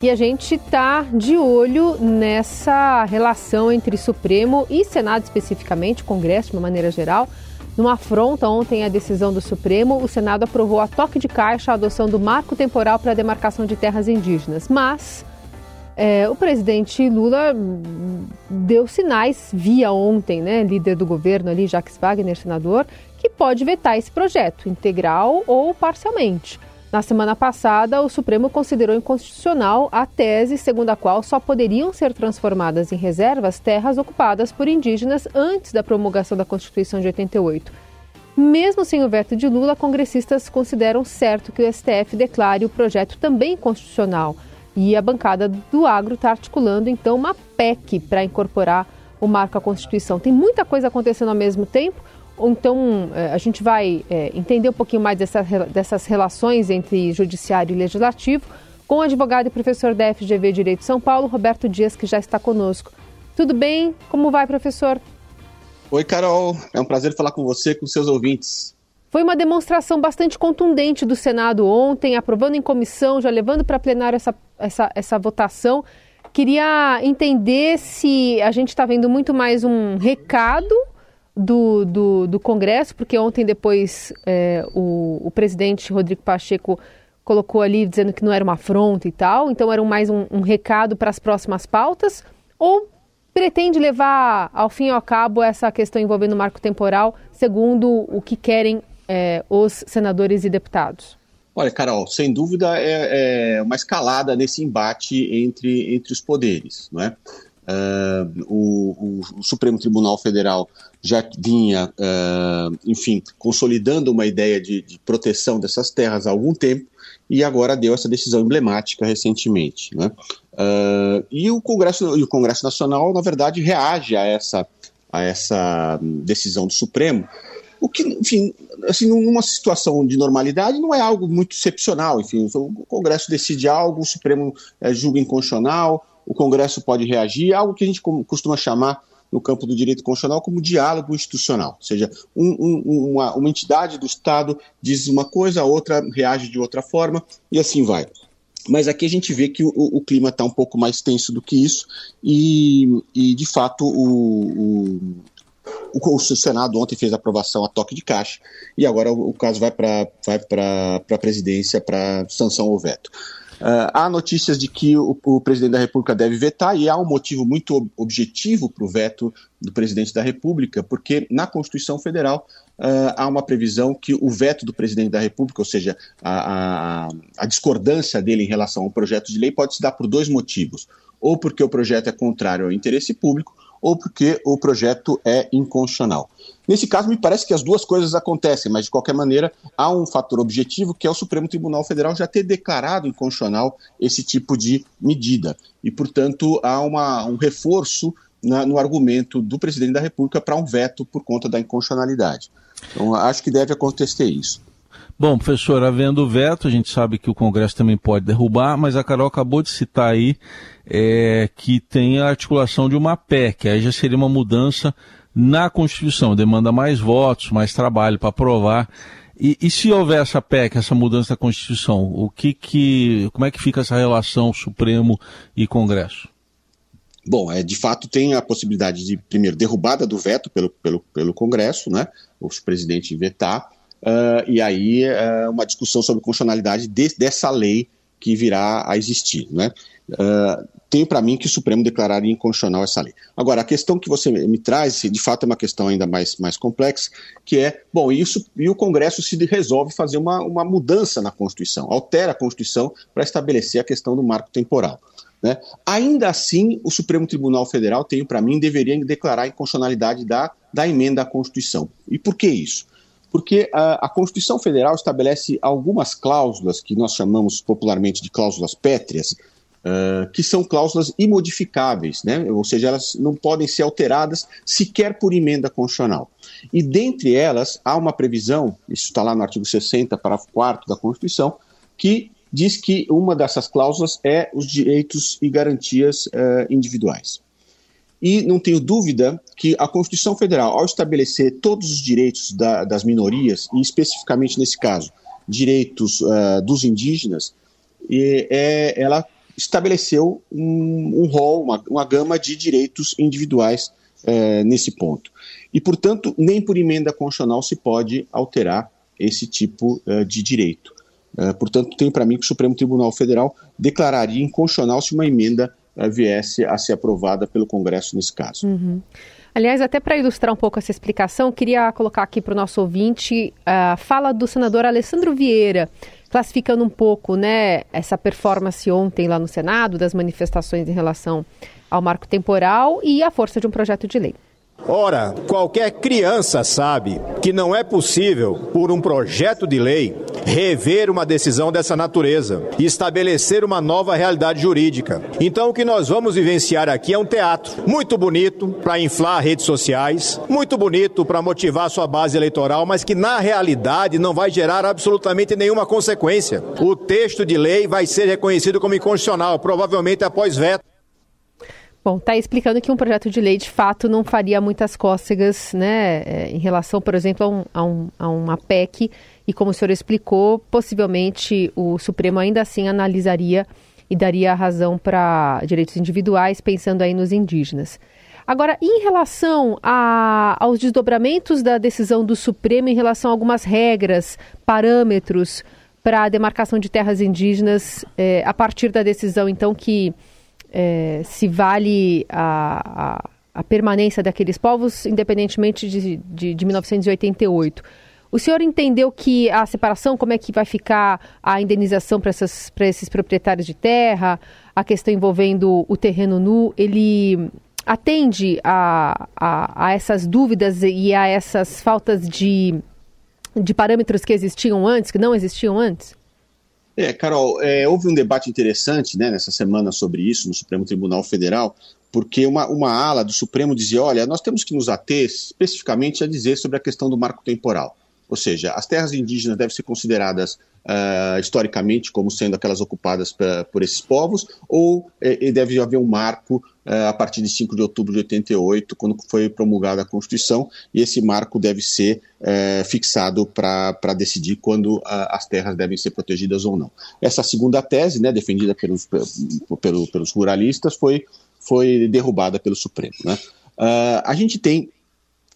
E a gente está de olho nessa relação entre Supremo e Senado, especificamente, Congresso de uma maneira geral. Numa afronta ontem à decisão do Supremo, o Senado aprovou a toque de caixa a adoção do marco temporal para a demarcação de terras indígenas. Mas é, o presidente Lula deu sinais via ontem, né, líder do governo ali, Jacques Wagner, senador, que pode vetar esse projeto, integral ou parcialmente. Na semana passada, o Supremo considerou inconstitucional a tese segundo a qual só poderiam ser transformadas em reservas terras ocupadas por indígenas antes da promulgação da Constituição de 88. Mesmo sem o veto de Lula, congressistas consideram certo que o STF declare o projeto também constitucional. E a bancada do agro está articulando então uma PEC para incorporar o marco à Constituição. Tem muita coisa acontecendo ao mesmo tempo. Então, é, a gente vai é, entender um pouquinho mais dessa, dessas relações entre judiciário e legislativo com o advogado e professor da FGV Direito de São Paulo, Roberto Dias, que já está conosco. Tudo bem? Como vai, professor? Oi, Carol. É um prazer falar com você com seus ouvintes. Foi uma demonstração bastante contundente do Senado ontem, aprovando em comissão, já levando para plenário essa, essa, essa votação. Queria entender se a gente está vendo muito mais um recado do, do, do Congresso, porque ontem depois é, o, o presidente Rodrigo Pacheco colocou ali dizendo que não era uma afronta e tal, então era mais um, um recado para as próximas pautas, ou pretende levar ao fim e ao cabo essa questão envolvendo o marco temporal, segundo o que querem é, os senadores e deputados? Olha, Carol, sem dúvida é, é, uma escalada nesse embate entre, entre os poderes, não é? Uh, o, o, Supremo Tribunal Federal já vinha, uh, enfim, consolidando uma ideia de, de, proteção dessas terras há algum tempo e agora deu essa decisão emblemática recentemente. Né? Uh, e, o Congresso, e o Congresso Nacional, na verdade, reage a essa, a essa decisão do Supremo, o que, enfim, assim, numa situação de normalidade não é algo muito excepcional. Enfim, o Congresso decide algo, o Supremo é, julga inconstitucional, o Congresso pode reagir, algo que a gente costuma chamar no campo do direito constitucional como diálogo institucional, ou seja, um, um, uma, uma entidade do Estado diz uma coisa, a outra reage de outra forma e assim vai. Mas aqui a gente vê que o, o clima está um pouco mais tenso do que isso, e, e de fato o, o, o, Senado ontem fez a aprovação a toque de caixa, e agora o, caso vai para vai a presidência para sanção ou veto. Uh, há notícias de que o, o, presidente da República deve vetar, e há um motivo muito objetivo para o veto do presidente da República, porque na Constituição Federal uh, há uma previsão que o veto do presidente da República, ou seja, a, a, a discordância dele em relação ao projeto de lei, pode se dar por dois motivos. Ou porque o projeto é contrário ao interesse público, ou porque o projeto é inconstitucional. Nesse caso, me parece que as duas coisas acontecem, mas de qualquer maneira há um fator objetivo que é o Supremo Tribunal Federal já ter declarado inconstitucional esse tipo de medida. E, portanto, há uma, um reforço na, no argumento do presidente da República para um veto por conta da inconstitucionalidade. Então, acho que deve acontecer isso. Bom, professor, havendo veto, a gente sabe que o Congresso também pode derrubar, mas a Carol acabou de citar aí é, que tem a articulação de uma PEC, aí já seria uma mudança na Constituição, demanda mais votos, mais trabalho para aprovar. E, e, se houver essa PEC, essa mudança da Constituição, o que que, como é que fica essa relação Supremo e Congresso? Bom, é, de fato tem a possibilidade de, primeiro, derrubada do veto pelo, pelo, pelo Congresso, né, o presidente vetar, uh, e aí uh, uma discussão sobre a constitucionalidade de, dessa lei que virá a existir. Né? Uh, tenho para mim que o Supremo declararia inconstitucional essa lei. Agora, a questão que você me traz, de fato é uma questão ainda mais, mais complexa, que é, bom, isso, e o Congresso se resolve fazer uma, uma mudança na Constituição, altera a Constituição para estabelecer a questão do marco temporal. Né? Ainda assim, o Supremo Tribunal Federal, tenho para mim, deveria declarar a inconstitucionalidade da, da emenda à Constituição. E por que isso? Porque a, a, Constituição Federal estabelece algumas cláusulas que nós chamamos popularmente de cláusulas pétreas, uh, que são cláusulas imodificáveis, né? ou seja, elas não podem ser alteradas sequer por emenda constitucional. E dentre elas há uma previsão, isso está lá no artigo 60, parágrafo 4 da Constituição, que diz que uma dessas cláusulas é os direitos e garantias uh, individuais. E não tenho dúvida que a Constituição Federal, ao estabelecer todos os direitos da, das minorias, e especificamente nesse caso, direitos uh, dos indígenas, e, é, ela estabeleceu um, um rol, uma, uma gama de direitos individuais é, nesse ponto. E, portanto, nem por emenda constitucional se pode alterar esse tipo uh, de direito. Uh, portanto, tem para mim que o Supremo Tribunal Federal declararia inconstitucional se uma emenda uh, viesse a ser aprovada pelo Congresso nesse caso. Uhum. Aliás, até para ilustrar um pouco essa explicação, queria colocar aqui para o nosso ouvinte a fala do senador Alessandro Vieira, classificando um pouco né, essa performance ontem lá no Senado, das manifestações em relação ao marco temporal e à força de um projeto de lei. Ora, qualquer criança sabe que não é possível, por um projeto de lei, rever uma decisão dessa natureza e estabelecer uma nova realidade jurídica. Então, o que nós vamos vivenciar aqui é um teatro muito bonito para inflar redes sociais, muito bonito para motivar sua base eleitoral, mas que na realidade não vai gerar absolutamente nenhuma consequência. O texto de lei vai ser reconhecido como inconstitucional, provavelmente após veto. Bom, está explicando que um projeto de lei de fato não faria muitas cócegas, né, é, em relação, por exemplo, a, um, a, um, a uma PEC, e como o senhor explicou, possivelmente o Supremo ainda assim analisaria e daria razão para direitos individuais, pensando aí nos indígenas. Agora, em relação a, aos desdobramentos da decisão do Supremo em relação a algumas regras, parâmetros para a demarcação de terras indígenas, é, a partir da decisão, então, que é, se vale a, a, a, permanência daqueles povos, independentemente de, de, de 1988. O senhor entendeu que a separação, como é que vai ficar a indenização para esses proprietários de terra, a questão envolvendo o terreno nu, ele atende a, a, a essas dúvidas e a essas faltas de, de parâmetros que existiam antes, que não existiam antes? É, Carol, é, houve um debate interessante né, nessa semana sobre isso no Supremo Tribunal Federal, porque uma, uma ala do Supremo dizia: olha, nós temos que nos ater especificamente a dizer sobre a questão do marco temporal. Ou seja, as terras indígenas devem ser consideradas uh, historicamente como sendo aquelas ocupadas pra, por esses povos, ou eh, deve haver um marco uh, a partir de 5 de outubro de 88, quando foi promulgada a Constituição, e esse marco deve ser uh, fixado para decidir quando as terras devem ser protegidas ou não. Essa segunda tese, né, defendida pelos, pelo, pelos ruralistas, foi, foi derrubada pelo Supremo. Né? a gente tem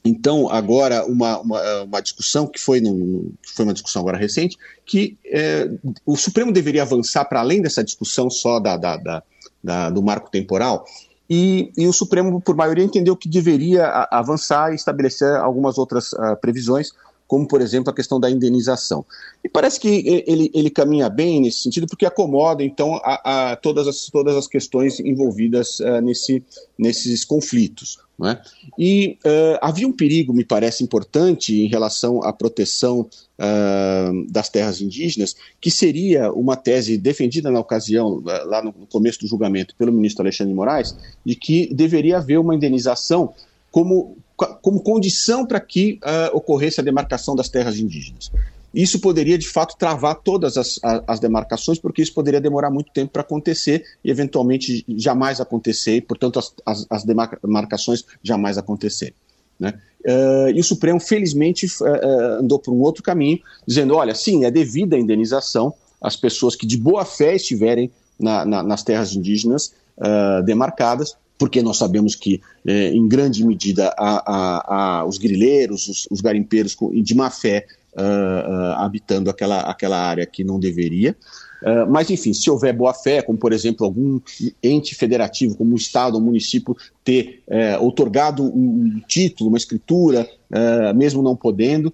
então, agora, uma, uma, uma, discussão que foi, no, foi uma discussão agora recente, que é, o Supremo deveria avançar para além dessa discussão só da, da, da, da, do marco temporal, e, e, o Supremo, por maioria, entendeu que deveria avançar e estabelecer algumas outras uh, previsões, como, por exemplo, a questão da indenização. E parece que ele, ele caminha bem nesse sentido, porque acomoda, então, a, a todas, as, todas as questões envolvidas uh, nesse, nesses conflitos. É? E uh, havia um perigo, me parece importante, em relação à proteção uh, das terras indígenas, que seria uma tese defendida na ocasião, lá no começo do julgamento, pelo ministro Alexandre de Moraes, de que deveria haver uma indenização como, como condição para que uh, ocorresse a demarcação das terras indígenas. Isso poderia, de fato, travar todas as, as demarcações, porque isso poderia demorar muito tempo para acontecer e, eventualmente, jamais acontecer, e, portanto, as, as, as demarcações jamais acontecer. Né? Uh, e o Supremo, felizmente, uh, andou por um outro caminho, dizendo: olha, sim, é devida a indenização às pessoas que de boa fé estiverem na, na, nas terras indígenas uh, demarcadas, porque nós sabemos que, eh, em grande medida, há, há, os grileiros, os, os garimpeiros de má fé uh, habitando aquela, aquela área que não deveria. Uh, mas, enfim, se houver boa-fé, como por exemplo algum ente federativo, como o Estado ou município, ter uh, otorgado um, título, uma escritura, uh, mesmo não podendo,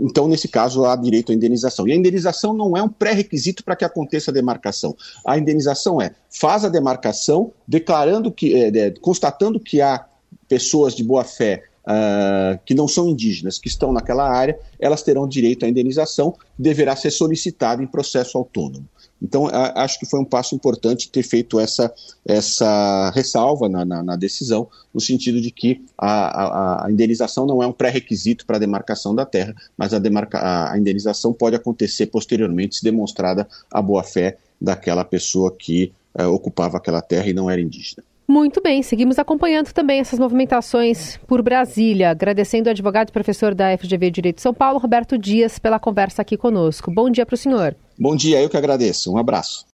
então, nesse caso, há direito à indenização. E a indenização não é um pré-requisito para que aconteça a demarcação. A indenização é faz a demarcação, declarando que, constatando que há pessoas de boa-fé uh, que não são indígenas, que estão naquela área, elas terão direito à indenização, que deverá ser solicitada em processo autônomo. Então, a, acho que foi um passo importante ter feito essa, essa ressalva na, na, na decisão, no sentido de que a, a, a indenização não é um pré-requisito para a demarcação da terra, mas a, demarca, a indenização pode acontecer posteriormente, se demonstrada a boa-fé daquela pessoa que uh, ocupava aquela terra e não era indígena. Muito bem, seguimos acompanhando também essas movimentações por Brasília. Agradecendo ao advogado e professor da FGV Direito de São Paulo, Roberto Dias, pela conversa aqui conosco. Bom dia para o senhor. Bom dia, eu que agradeço. Um abraço.